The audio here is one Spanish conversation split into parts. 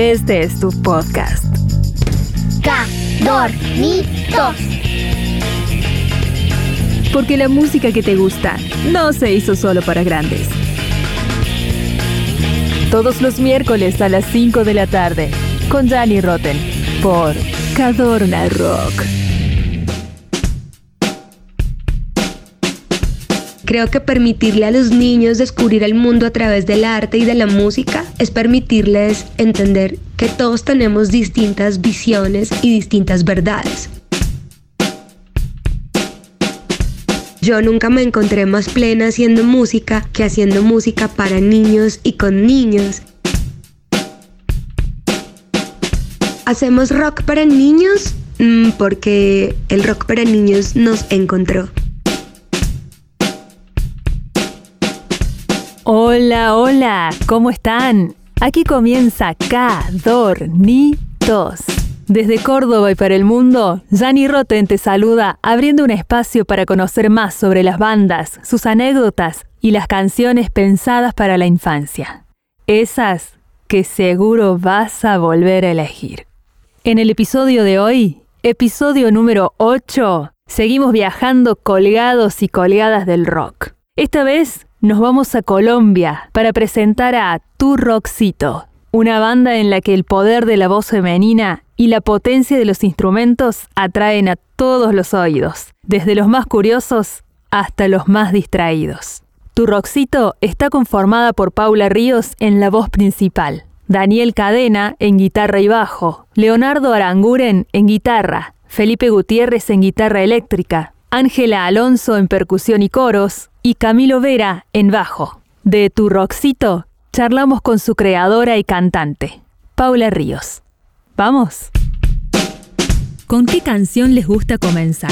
Este es tu podcast. Cadornitos. Porque la música que te gusta no se hizo solo para grandes. Todos los miércoles a las 5 de la tarde con Danny Rotten por Cadorna Rock. Creo que permitirle a los niños descubrir el mundo a través del arte y de la música es permitirles entender que todos tenemos distintas visiones y distintas verdades. Yo nunca me encontré más plena haciendo música que haciendo música para niños y con niños. ¿Hacemos rock para niños? Mm, porque el rock para niños nos encontró. Hola, hola, ¿cómo están? Aquí comienza Cadornitos. Desde Córdoba y para el mundo, Jani Roten te saluda abriendo un espacio para conocer más sobre las bandas, sus anécdotas y las canciones pensadas para la infancia. Esas que seguro vas a volver a elegir. En el episodio de hoy, episodio número 8, seguimos viajando colgados y colgadas del rock. Esta vez nos vamos a Colombia para presentar a Tu Roxito, una banda en la que el poder de la voz femenina y la potencia de los instrumentos atraen a todos los oídos, desde los más curiosos hasta los más distraídos. Tu Roxito está conformada por Paula Ríos en la voz principal, Daniel Cadena en guitarra y bajo, Leonardo Aranguren en guitarra, Felipe Gutiérrez en guitarra eléctrica, Ángela Alonso en percusión y coros, y Camilo Vera en bajo. De Tu Roxito charlamos con su creadora y cantante, Paula Ríos. ¿Vamos? ¿Con qué canción les gusta comenzar?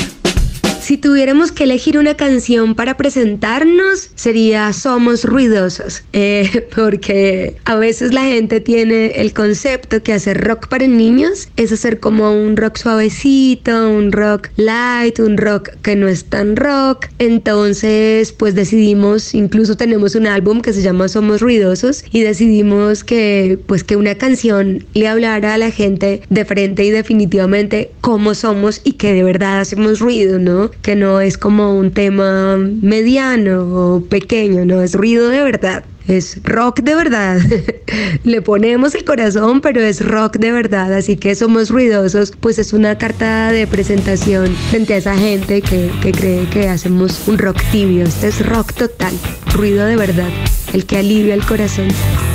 Si tuviéramos que elegir una canción para presentarnos, sería Somos Ruidosos, eh, porque a veces la gente tiene el concepto que hacer rock para niños es hacer como un rock suavecito, un rock light, un rock que no es tan rock. Entonces, pues decidimos, incluso tenemos un álbum que se llama Somos Ruidosos y decidimos que, pues que una canción le hablara a la gente de frente y definitivamente cómo somos y que de verdad hacemos ruido, ¿no? Que no es como un tema mediano o pequeño, no es ruido de verdad. Es rock de verdad. Le ponemos el corazón, pero es rock de verdad. Así que somos ruidosos. Pues es una carta de presentación frente a esa gente que, que cree que hacemos un rock tibio. Este es rock total. Ruido de verdad. El que alivia el corazón.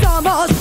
Somos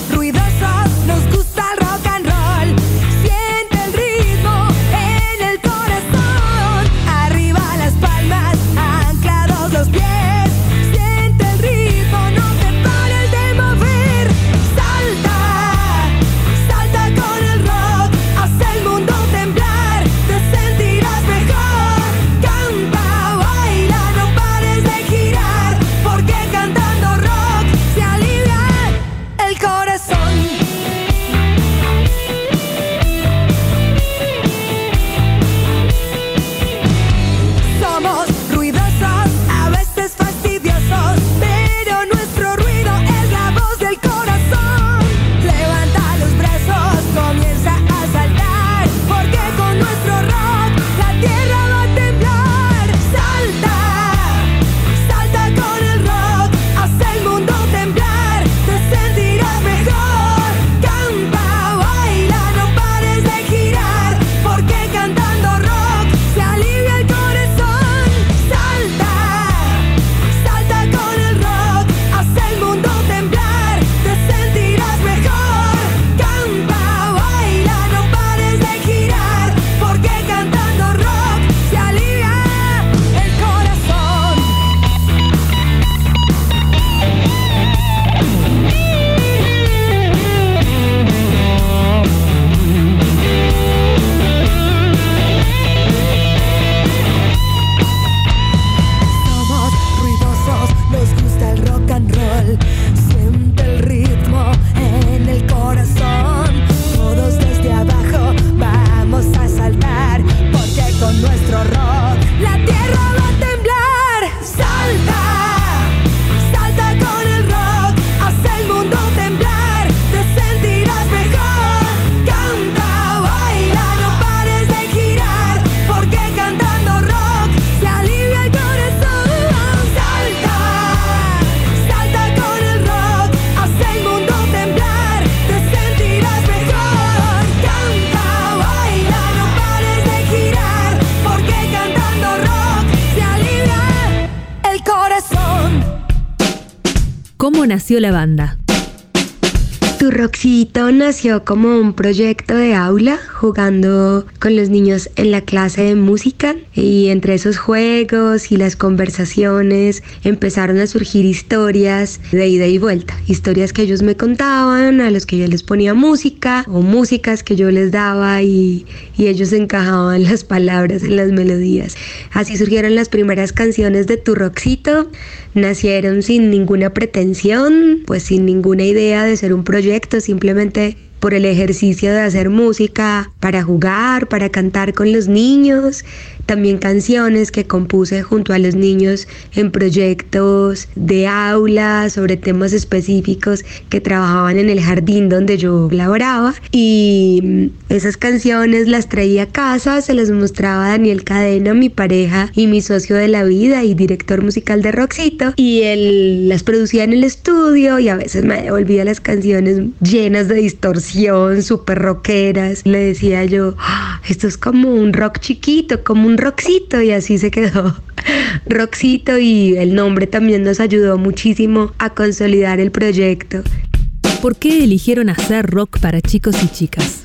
nació la banda? Tu Roxito nació como un proyecto de aula jugando con los niños en la clase de música y entre esos juegos y las conversaciones empezaron a surgir historias de ida y vuelta, historias que ellos me contaban, a los que yo les ponía música o músicas que yo les daba y, y ellos encajaban las palabras en las melodías. Así surgieron las primeras canciones de Tu Roxito, nacieron sin ninguna pretensión, pues sin ninguna idea de ser un proyecto simplemente por el ejercicio de hacer música para jugar, para cantar con los niños, también canciones que compuse junto a los niños en proyectos de aula sobre temas específicos que trabajaban en el jardín donde yo laboraba y esas canciones las traía a casa, se las mostraba a Daniel Cadena, mi pareja y mi socio de la vida y director musical de Roxito y él las producía en el estudio y a veces me devolvía las canciones llenas de distorsión súper rockeras. Le decía yo, ah, esto es como un rock chiquito, como un rockcito y así se quedó. Roxito y el nombre también nos ayudó muchísimo a consolidar el proyecto. ¿Por qué eligieron hacer rock para chicos y chicas?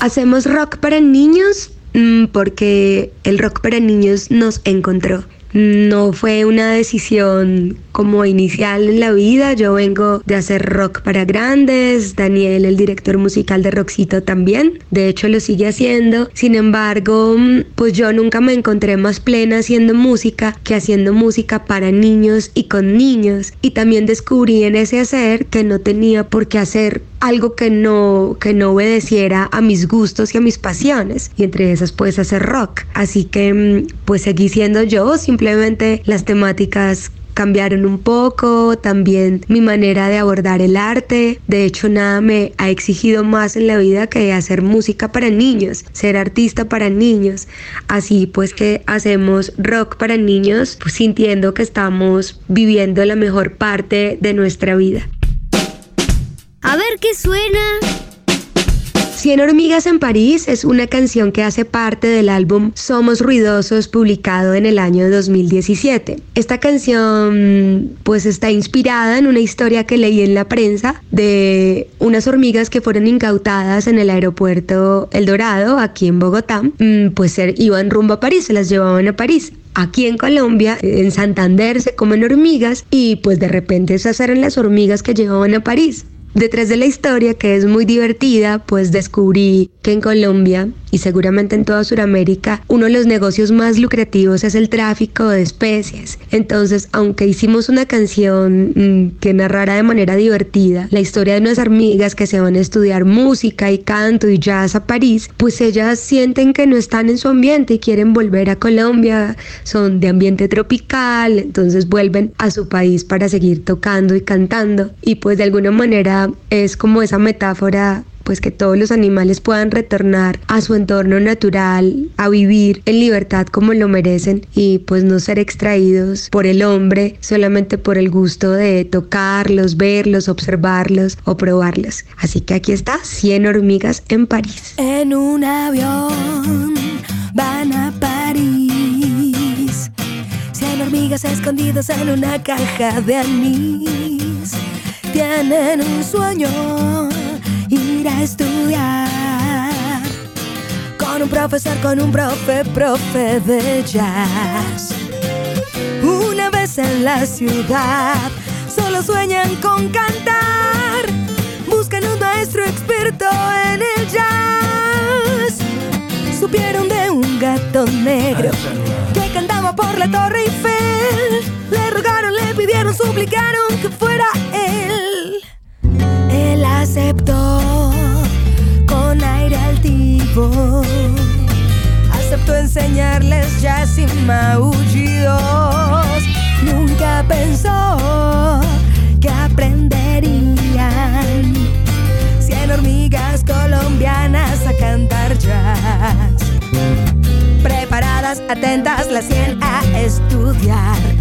Hacemos rock para niños mm, porque el rock para niños nos encontró. No fue una decisión como inicial en la vida. Yo vengo de hacer rock para grandes. Daniel, el director musical de Roxito, también. De hecho, lo sigue haciendo. Sin embargo, pues yo nunca me encontré más plena haciendo música que haciendo música para niños y con niños. Y también descubrí en ese hacer que no tenía por qué hacer algo que no, que no obedeciera a mis gustos y a mis pasiones. Y entre esas puedes hacer rock. Así que mm, pues seguí siendo yo, simplemente las temáticas cambiaron un poco, también mi manera de abordar el arte. De hecho, nada me ha exigido más en la vida que hacer música para niños, ser artista para niños. Así pues que hacemos rock para niños, pues sintiendo que estamos viviendo la mejor parte de nuestra vida. A ver qué suena. Cien hormigas en París es una canción que hace parte del álbum Somos Ruidosos publicado en el año 2017. Esta canción pues está inspirada en una historia que leí en la prensa de unas hormigas que fueron incautadas en el aeropuerto El Dorado aquí en Bogotá. Mm, pues iban rumbo a París, se las llevaban a París aquí en Colombia, en Santander se comen hormigas y pues de repente esas eran las hormigas que llevaban a París. Detrás de la historia, que es muy divertida, pues descubrí que en Colombia y seguramente en toda Sudamérica, uno de los negocios más lucrativos es el tráfico de especies. Entonces, aunque hicimos una canción mm, que narrara de manera divertida la historia de unas hormigas que se van a estudiar música y canto y jazz a París, pues ellas sienten que no están en su ambiente y quieren volver a Colombia, son de ambiente tropical, entonces vuelven a su país para seguir tocando y cantando y pues de alguna manera es como esa metáfora pues que todos los animales puedan retornar a su entorno natural, a vivir en libertad como lo merecen y pues no ser extraídos por el hombre solamente por el gusto de tocarlos, verlos, observarlos o probarlos. Así que aquí está 100 hormigas en París. En un avión van a París. 100 hormigas escondidas en una caja de anís. Tienen un sueño ir a estudiar con un profesor, con un profe, profe de jazz. Una vez en la ciudad, solo sueñan con cantar. Buscan un maestro experto en el jazz. Supieron de un gato negro que cantaba por la Torre Eiffel. Le rogaron, le pidieron, suplicaron que fuera. Él aceptó con aire altivo. Aceptó enseñarles ya sin maullidos. Nunca pensó que aprenderían cien hormigas colombianas a cantar jazz. Preparadas, atentas, las cien a estudiar.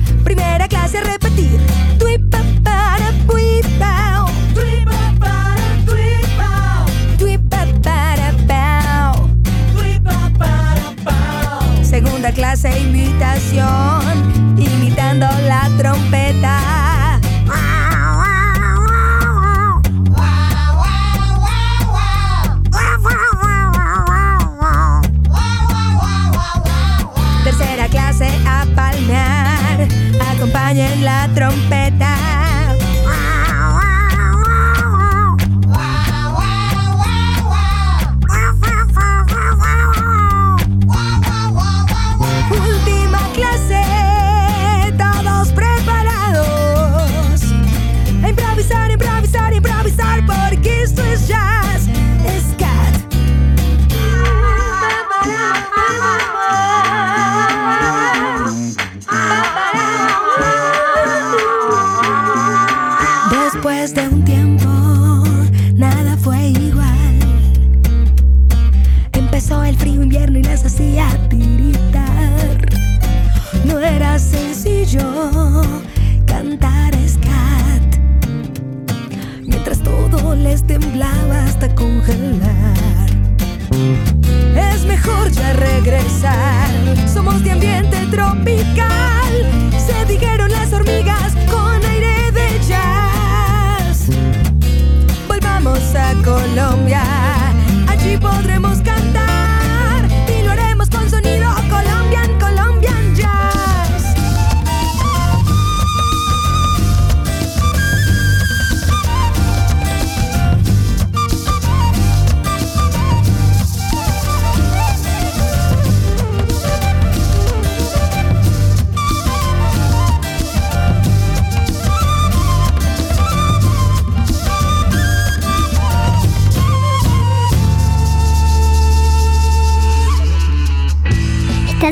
la trompeta.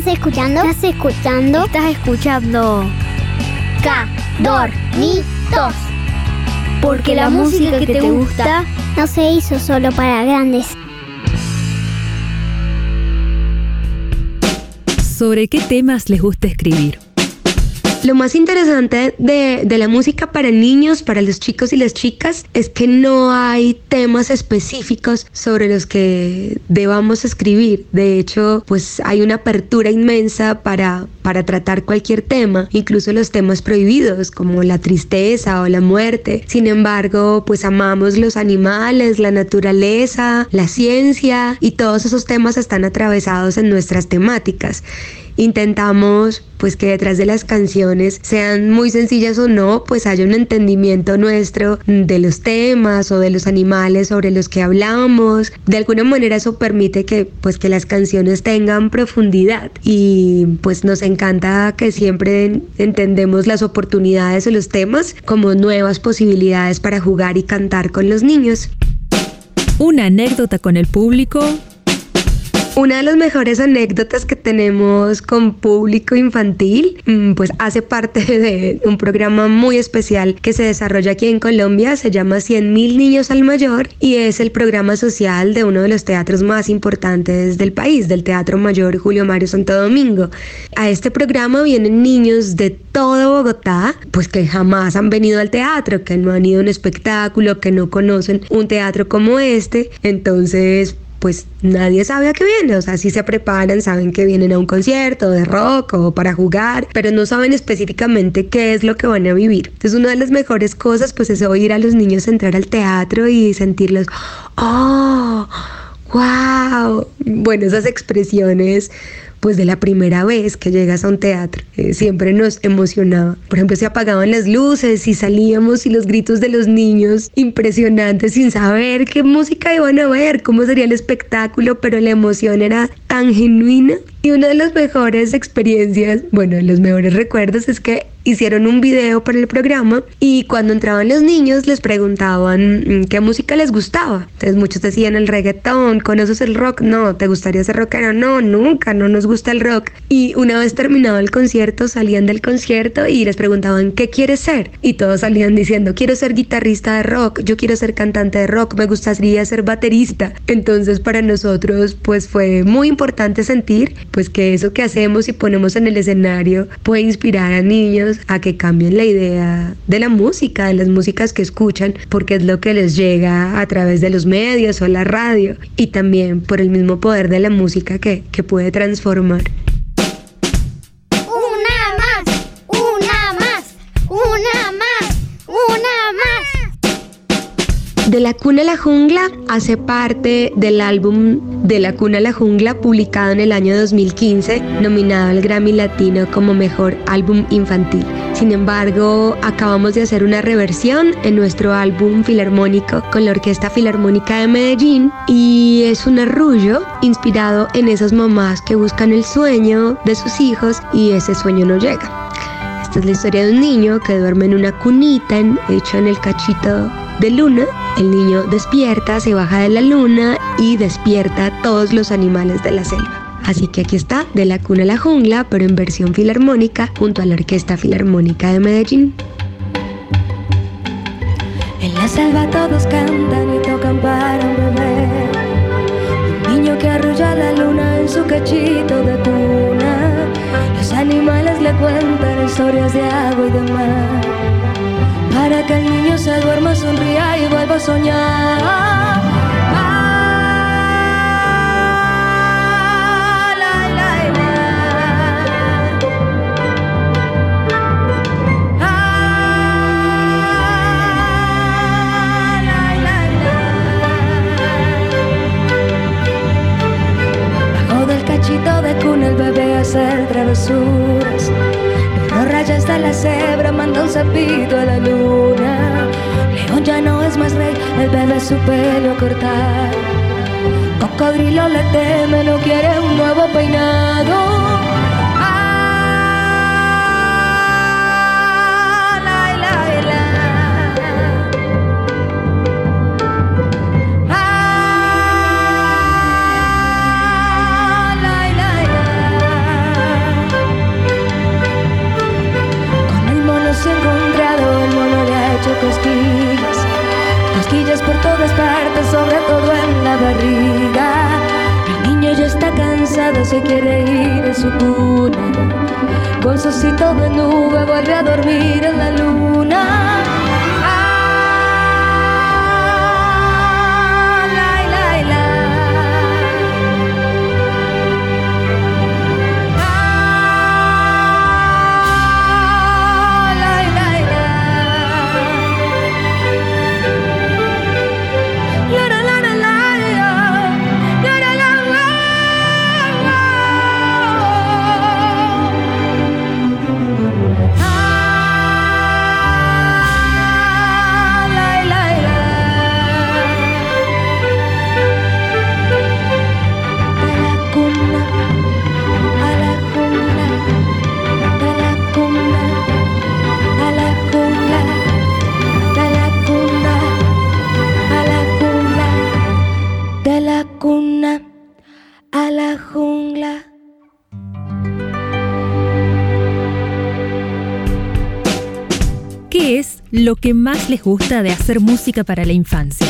¿Estás escuchando? ¿Estás escuchando? Estás escuchando Cadornitos. porque la música que te gusta No se hizo solo para grandes. ¿Sobre qué temas les gusta escribir? Lo más interesante de, de la música para niños, para los chicos y las chicas, es que no hay temas específicos sobre los que debamos escribir. De hecho, pues hay una apertura inmensa para, para tratar cualquier tema, incluso los temas prohibidos como la tristeza o la muerte. Sin embargo, pues amamos los animales, la naturaleza, la ciencia y todos esos temas están atravesados en nuestras temáticas intentamos pues que detrás de las canciones sean muy sencillas o no, pues haya un entendimiento nuestro de los temas o de los animales sobre los que hablamos. De alguna manera eso permite que pues que las canciones tengan profundidad y pues nos encanta que siempre entendemos las oportunidades o los temas como nuevas posibilidades para jugar y cantar con los niños. Una anécdota con el público Una de las mejores anécdotas que tenemos con público infantil, mm, pues hace parte de un programa muy especial que se desarrolla aquí en Colombia, se llama 100 mil niños al mayor y es el programa social de uno de los teatros más importantes del país, del Teatro Mayor Julio Mario Santo Domingo. A este programa vienen niños de todo Bogotá, pues que jamás han venido al teatro, que no han ido a un espectáculo, que no conocen un teatro como este, entonces pues nadie sabe a qué viene, o sea, si se preparan, saben que vienen a un concierto de rock o para jugar, pero no saben específicamente qué es lo que van a vivir. Entonces, una de las mejores cosas, pues es oír a los niños entrar al teatro y sentirlos, oh, wow, bueno, esas expresiones pues de la primera vez que llegas a un teatro. Eh, siempre nos emocionaba. Por ejemplo, se apagaban las luces y salíamos y los gritos de los niños impresionantes sin saber qué música iban a ver, cómo sería el espectáculo, pero la emoción era tan genuina. Y una de las mejores experiencias, bueno, de los mejores recuerdos es que hicieron un video para el programa y cuando entraban los niños les preguntaban mm, qué música les gustaba. Entonces muchos decían el reggaetón, ¿conoces el rock? No, ¿te gustaría ser rockero? No, nunca, no nos gusta el rock. Y una vez terminado el concierto, salían del concierto y les preguntaban, ¿qué quieres ser? Y todos salían diciendo, quiero ser guitarrista de rock, yo quiero ser cantante de rock, me gustaría ser baterista. Entonces para nosotros pues fue muy importante sentir pues que eso que hacemos y ponemos en el escenario puede inspirar a niños a que cambien la idea de la música, de las músicas que escuchan, porque es lo que les llega a través de los medios o la radio y también por el mismo poder de la música que, que puede transformar. Una más, una más, una más, una más. De la cuna a la jungla hace parte del álbum De la cuna a la jungla publicado en el año 2015, nominado al Grammy Latino como mejor álbum infantil. Sin embargo, acabamos de hacer una reversión en nuestro álbum filarmónico con la Orquesta Filarmónica de Medellín y es un arrullo inspirado en esas mamás que buscan el sueño de sus hijos y ese sueño no llega. Esta es la historia de un niño que duerme en una cunita en- en el cachito de luna. El niño despierta, se baja de la luna y despierta a todos los animales de la selva. Así que aquí está, de la cuna a la jungla, pero en versión filarmónica junto a la Orquesta Filarmónica de Medellín. En la selva todos cantan y tocan para un bebé. Un niño que arrulla la luna en su cachito de cuna. Los animales le cuentan historias de agua y de mar. Para que el niño se duerma, sonría y vuelva a soñar. Lo que más les gusta de hacer música para la infancia?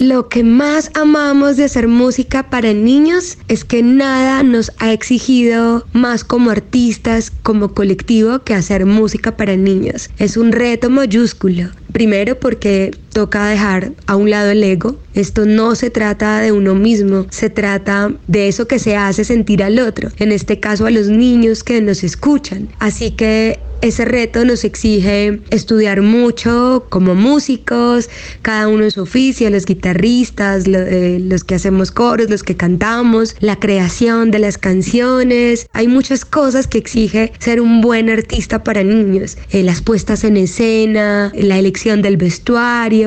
Lo que más amamos de hacer música para niños es que nada nos ha exigido más como artistas, como colectivo, que hacer música para niños. Es un reto mayúsculo. Primero porque toca dejar a un lado el ego. Esto no se trata de uno mismo, se trata de eso que se hace sentir al otro, en este caso a los niños que nos escuchan. Así que ese reto nos exige estudiar mucho como músicos, cada uno en su oficio, los guitarristas, eh, los que hacemos coros, los que cantamos, la creación de las canciones. Hay muchas cosas que exige ser un buen artista para niños. Eh, las puestas en escena, la elección del vestuario,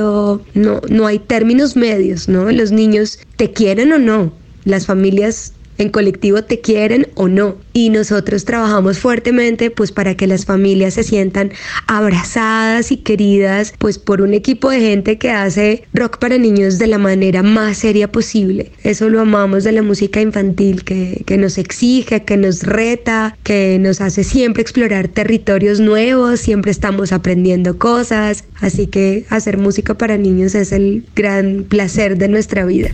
no, no hay términos medios, ¿no? Los niños te quieren o no. Las familias en colectivo te quieren o no. Y nosotros trabajamos fuertemente pues para que las familias se sientan abrazadas y queridas pues por un equipo de gente que hace rock para niños de la manera más seria posible. Eso lo amamos de la música infantil que, que nos exige, que nos reta, que nos hace siempre explorar territorios nuevos, siempre estamos aprendiendo cosas. Así que hacer música para niños es el gran placer de nuestra vida.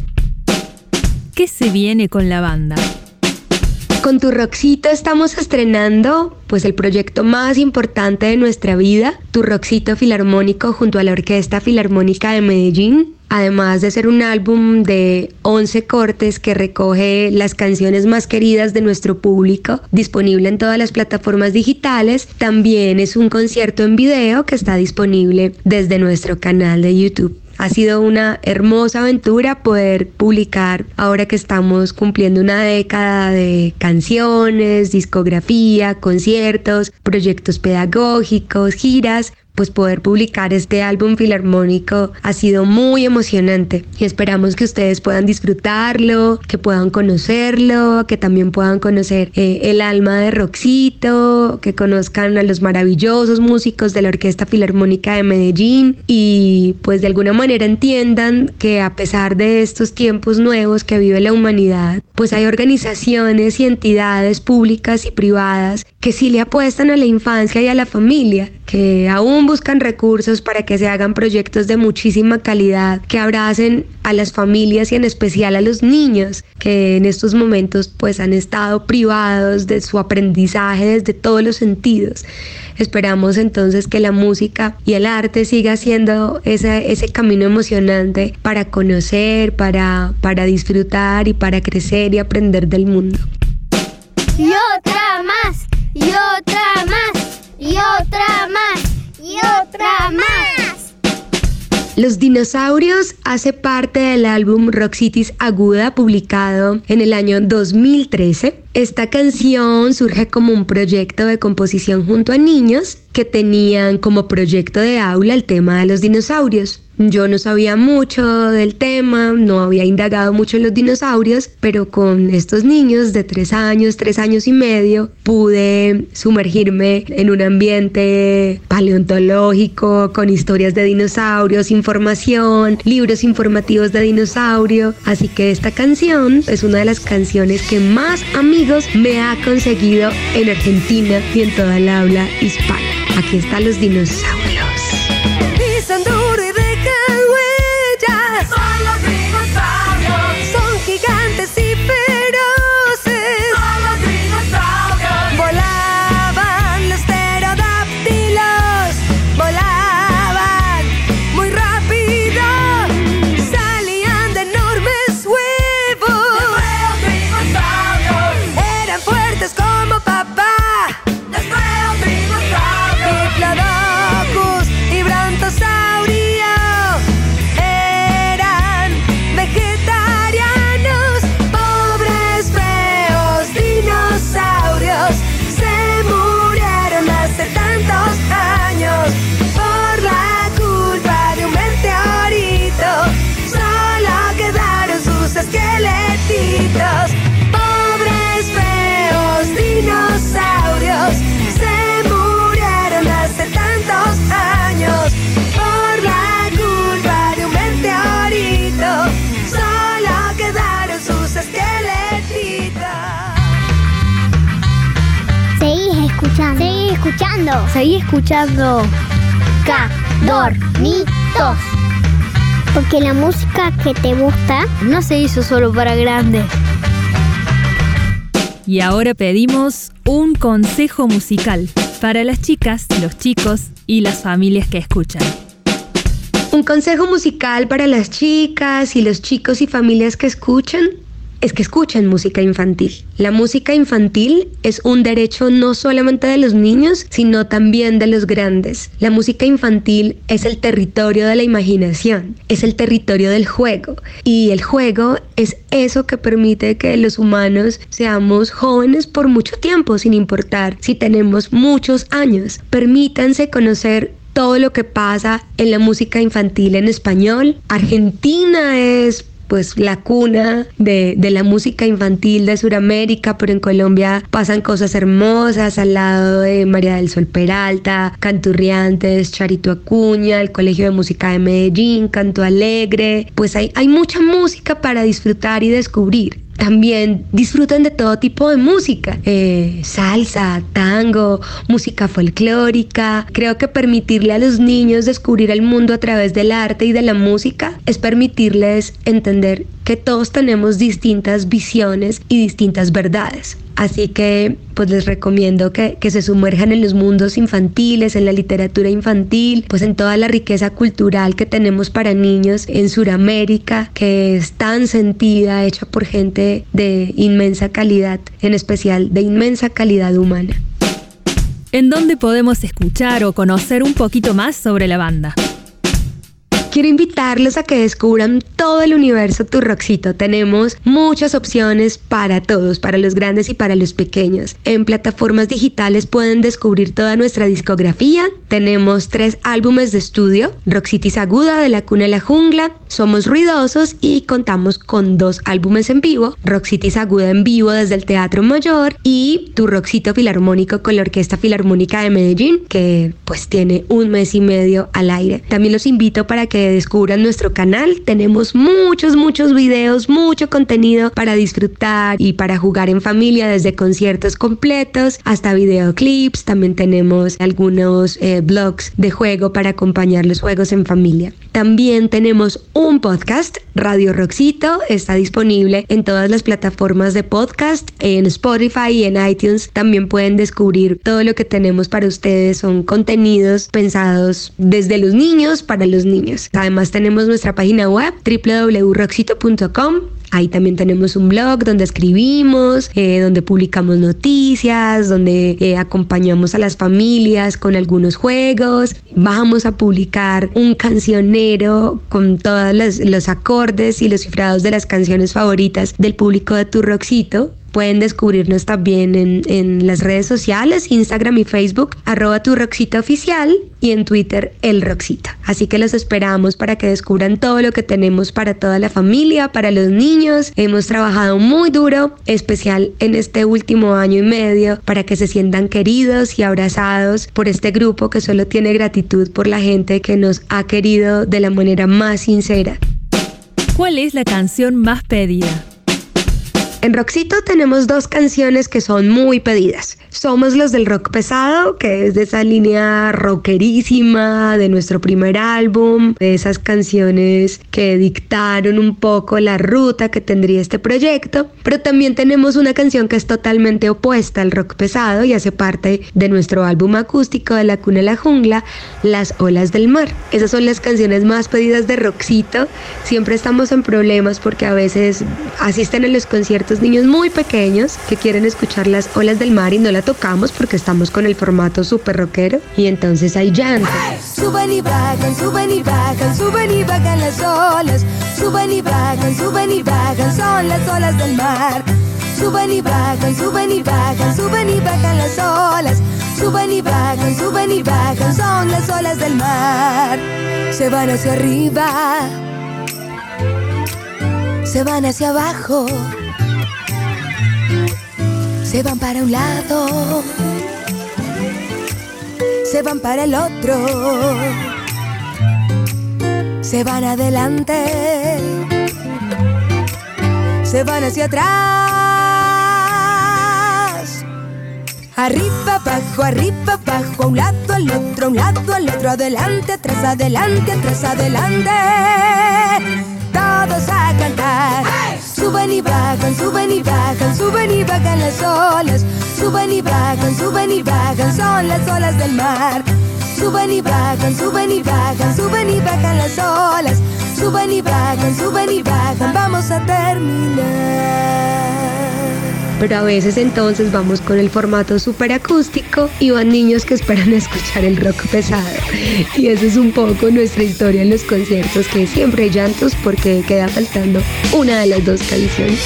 ¿Qué se viene con la banda? Con Tu Roxito estamos estrenando pues el proyecto más importante de nuestra vida, Tu Roxito Filarmónico junto a la Orquesta Filarmónica de Medellín. Además de ser un álbum de 11 cortes que recoge las canciones más queridas de nuestro público, disponible en todas las plataformas digitales, también es un concierto en video que está disponible desde nuestro canal de YouTube. Ha sido una hermosa aventura poder publicar ahora que estamos cumpliendo una década de canciones, discografía, conciertos, proyectos pedagógicos, giras, pues poder publicar este álbum filarmónico ha sido muy emocionante y esperamos que ustedes puedan disfrutarlo, que puedan conocerlo, que también puedan conocer eh, el alma de Roxito, que conozcan a los maravillosos músicos de la Orquesta Filarmónica de Medellín y pues de alguna manera entiendan que a pesar de estos tiempos nuevos que vive la humanidad, pues hay organizaciones y entidades públicas y privadas que sí le apuestan a la infancia y a la familia, que aún buscan recursos para que se hagan proyectos de muchísima calidad que abracen a las familias y en especial a los niños que en estos momentos pues han estado privados de su aprendizaje desde todos los sentidos. Esperamos entonces que la música y el arte siga siendo ese, ese camino emocionante para conocer, para, para disfrutar y para crecer y aprender del mundo. Y otra más, y otra más. Los dinosaurios hace parte del álbum Rock Cities Aguda publicado en el año 2013. Esta canción surge como un proyecto de composición junto a niños que tenían como proyecto de aula el tema de los dinosaurios. Yo no sabía mucho del tema, no había indagado mucho en los dinosaurios, pero con estos niños de tres años, tres años y medio, pude sumergirme en un ambiente paleontológico, con historias de dinosaurios, información, libros informativos de dinosaurio. Así que esta canción es una de las canciones que más amigos me ha conseguido en Argentina y en toda el habla hispana. Aquí están los dinosaurios. Escuchando. Seguí escuchando. Dormitos. Porque la música que te gusta No se hizo solo para grandes. Y ahora pedimos un consejo musical para las chicas, los chicos y las familias que escuchan. Un consejo musical para las chicas y los chicos y familias que escuchan es que escuchen música infantil. La música infantil es un derecho no solamente de los niños, sino también de los grandes. La música infantil es el territorio de la imaginación, es el territorio del juego. Y el juego es eso que permite que los humanos seamos jóvenes por mucho tiempo, sin importar si tenemos muchos años. Permítanse conocer todo lo que pasa en la música infantil en español. Argentina es pues la cuna de, de la música infantil de Sudamérica, pero en Colombia pasan cosas hermosas al lado de María del Sol Peralta, Canturriantes, Charito Acuña, el Colegio de Música de Medellín, Canto Alegre, pues hay, hay mucha música para disfrutar y descubrir también disfrutan de todo tipo de música, eh, salsa, tango, música folclórica. Creo que permitirle a los niños descubrir el mundo a través del arte y de la música es permitirles entender que todos tenemos distintas visiones y distintas verdades. Así que pues les recomiendo que, que, se sumerjan en los mundos infantiles, en la literatura infantil, pues en toda la riqueza cultural que tenemos para niños en Sudamérica, que es tan sentida, hecha por gente de inmensa calidad, en especial de inmensa calidad humana. ¿En dónde podemos escuchar o conocer un poquito más sobre la banda? Quiero invitarlos a que descubran todo el universo Turroxito. Tenemos muchas opciones para todos, para los grandes y para los pequeños. En plataformas digitales pueden descubrir toda nuestra discografía. Tenemos tres álbumes de estudio, Roxitis Aguda de la Cuna de la Jungla, Somos Ruidosos y contamos con dos álbumes en vivo, Roxitis Aguda en vivo desde el Teatro Mayor y Tu Roxito Filarmónico con la Orquesta Filarmónica de Medellín, que pues tiene un mes y medio al aire. También los invito para que descubran nuestro canal. Tenemos muchos, muchos videos, mucho contenido para disfrutar y para jugar en familia, desde conciertos completos hasta videoclips. También tenemos algunos eh, blogs de juego para acompañar los juegos en familia. También tenemos un podcast, Radio Roxito, está disponible en todas las plataformas de podcast, en Spotify y en iTunes. También pueden descubrir todo lo que tenemos para ustedes. Son contenidos pensados desde los niños para los niños. Además tenemos nuestra página web www.roxito.com Ahí también tenemos un blog donde escribimos, eh, donde publicamos noticias, donde eh, acompañamos a las familias con algunos juegos. Vamos a publicar un cancionero con todos los, los acordes y los cifrados de las canciones favoritas del público de Tu Roxito Pueden descubrirnos también en, las redes sociales, Instagram y Facebook, arroba tu Roxita Oficial y en Twitter, el Roxita. Así que los esperamos para que descubran todo lo que tenemos para toda la familia, para los niños. Hemos trabajado muy duro, especial en este último año y medio, para que se sientan queridos y abrazados por este grupo que solo tiene gratitud por la gente que nos ha querido de la manera más sincera. ¿Cuál es la canción más pedida? En Roxito tenemos dos canciones que son muy pedidas. Somos los del rock pesado, que es de esa línea rockerísima de nuestro primer álbum, de esas canciones que dictaron un poco la ruta que tendría este proyecto. Pero también tenemos una canción que es totalmente opuesta al rock pesado y hace parte de nuestro álbum acústico de La Cuna a la Jungla, Las Olas del Mar. Esas son las canciones más pedidas de Roxito. Siempre estamos en problemas porque a veces asisten a los conciertos niños muy pequeños que quieren escuchar las olas del mar y no la tocamos porque estamos con el formato super rockero y entonces hay llanto. Suben y bajan, suben y bajan, suben y bajan las olas. Suben y bajan, suben y bajan, son las olas del mar. Suben y bajan, suben y bajan, suben y bajan las olas. Suben y bajan, suben y bajan, son las olas del mar. Se van hacia arriba, se van hacia abajo se van para un lado, se van para el otro, se van adelante, se van hacia atrás. Arriba, abajo, arriba, abajo, a un lado, al otro, a un lado, al otro, adelante, atrás, adelante, atrás, adelante. Todos a cantar. Y bajan las olas. Suben y bajan, suben y bajan, son las olas del mar. Suben y bajan, suben y bajan, suben y bajan las olas. Suben y bajan, suben y bajan, vamos a terminar pero a veces entonces vamos con el formato súper acústico y van niños que esperan escuchar el rock pesado. Y eso es un poco nuestra historia en los conciertos, que siempre hay llantos porque queda faltando una de las dos canciones.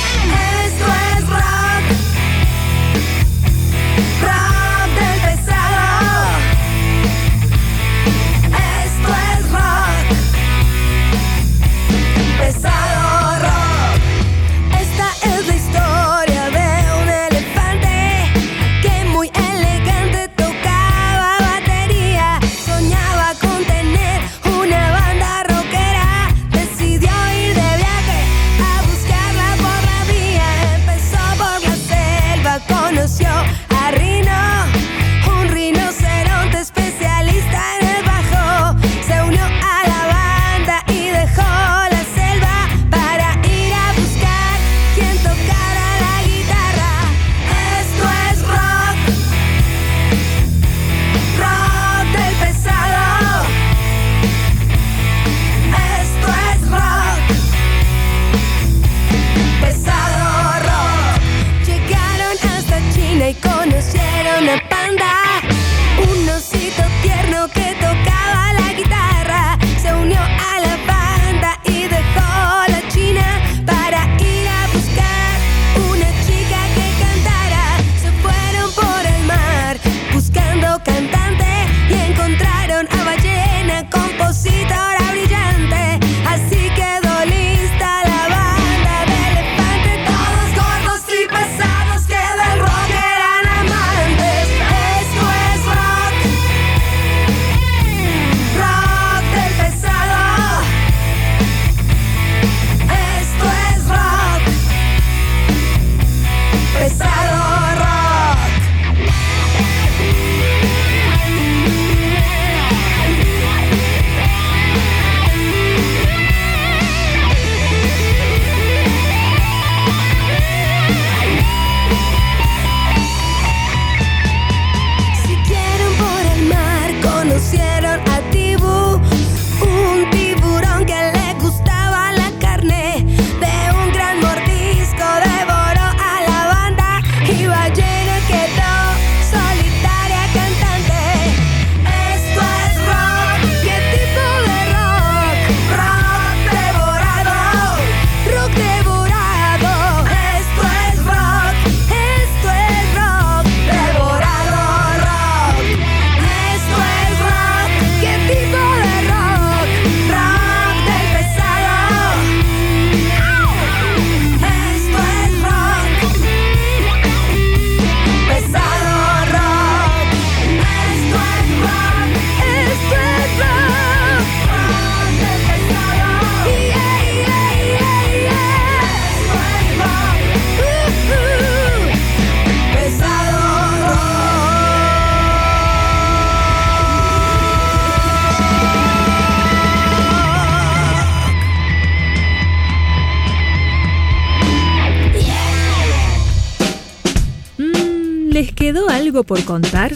Por contar?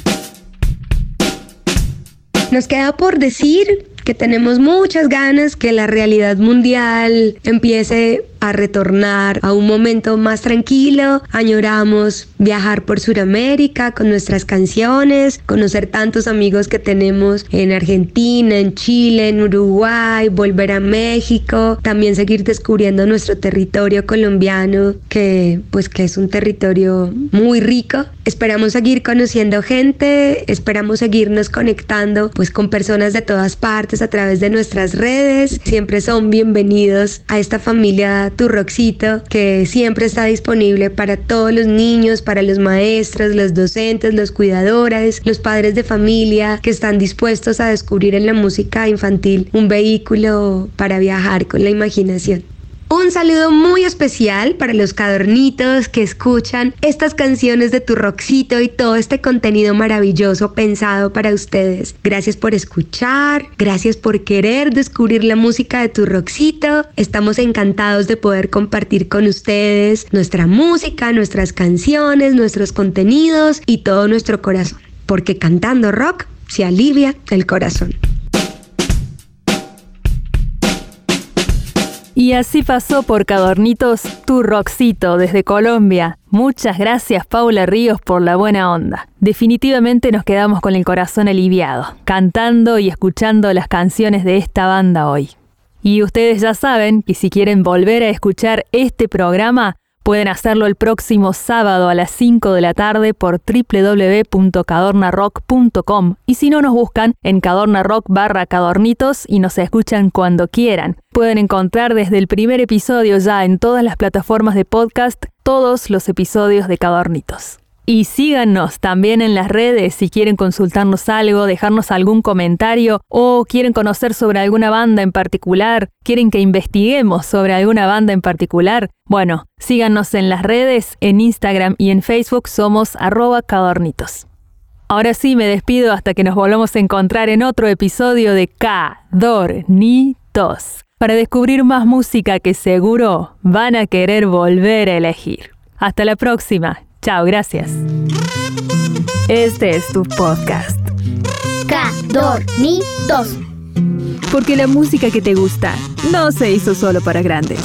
Nos queda por decir que tenemos muchas ganas que la realidad mundial empiece a retornar a un momento más tranquilo. Añoramos viajar por Sudamérica con nuestras canciones, conocer tantos amigos que tenemos en Argentina, en Chile, en Uruguay, volver a México, también seguir descubriendo nuestro territorio colombiano, que pues que es un territorio muy rico. Esperamos seguir conociendo gente, esperamos seguirnos conectando pues con personas de todas partes a través de nuestras redes. Siempre son bienvenidos a esta familia tu Roxito, que siempre está disponible para todos los niños, para los maestros, los docentes, los cuidadores, los padres de familia que están dispuestos a descubrir en la música infantil un vehículo para viajar con la imaginación. Un saludo muy especial para los cadornitos que escuchan estas canciones de tu Roxito y todo este contenido maravilloso pensado para ustedes. Gracias por escuchar, gracias por querer descubrir la música de tu Roxito. Estamos encantados de poder compartir con ustedes nuestra música, nuestras canciones, nuestros contenidos y todo nuestro corazón. Porque cantando rock se alivia el corazón. Y así pasó por Cadornitos tu Roxito desde Colombia. Muchas gracias Paula Ríos por la buena onda. Definitivamente nos quedamos con el corazón aliviado, cantando y escuchando las canciones de esta banda hoy. Y ustedes ya saben que si quieren volver a escuchar este programa, Pueden hacerlo el próximo sábado a las 5 de la tarde por www.cadornarock.com y si no nos buscan en Cadornarock barra Cadornitos y nos escuchan cuando quieran. Pueden encontrar desde el primer episodio ya en todas las plataformas de podcast todos los episodios de Cadornitos. Y síganos también en las redes si quieren consultarnos algo, dejarnos algún comentario o quieren conocer sobre alguna banda en particular, quieren que investiguemos sobre alguna banda en particular. Bueno, síganos en las redes, en Instagram y en Facebook somos arroba cadornitos. Ahora sí me despido hasta que nos volvamos a encontrar en otro episodio de Cadornitos para descubrir más música que seguro van a querer volver a elegir. Hasta la próxima. Chao, gracias. Este es tu podcast. Cadornitos. Porque la música que te gusta no se hizo solo para grandes.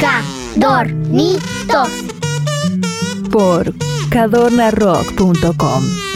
Cadornitos. Por cadornarock.com.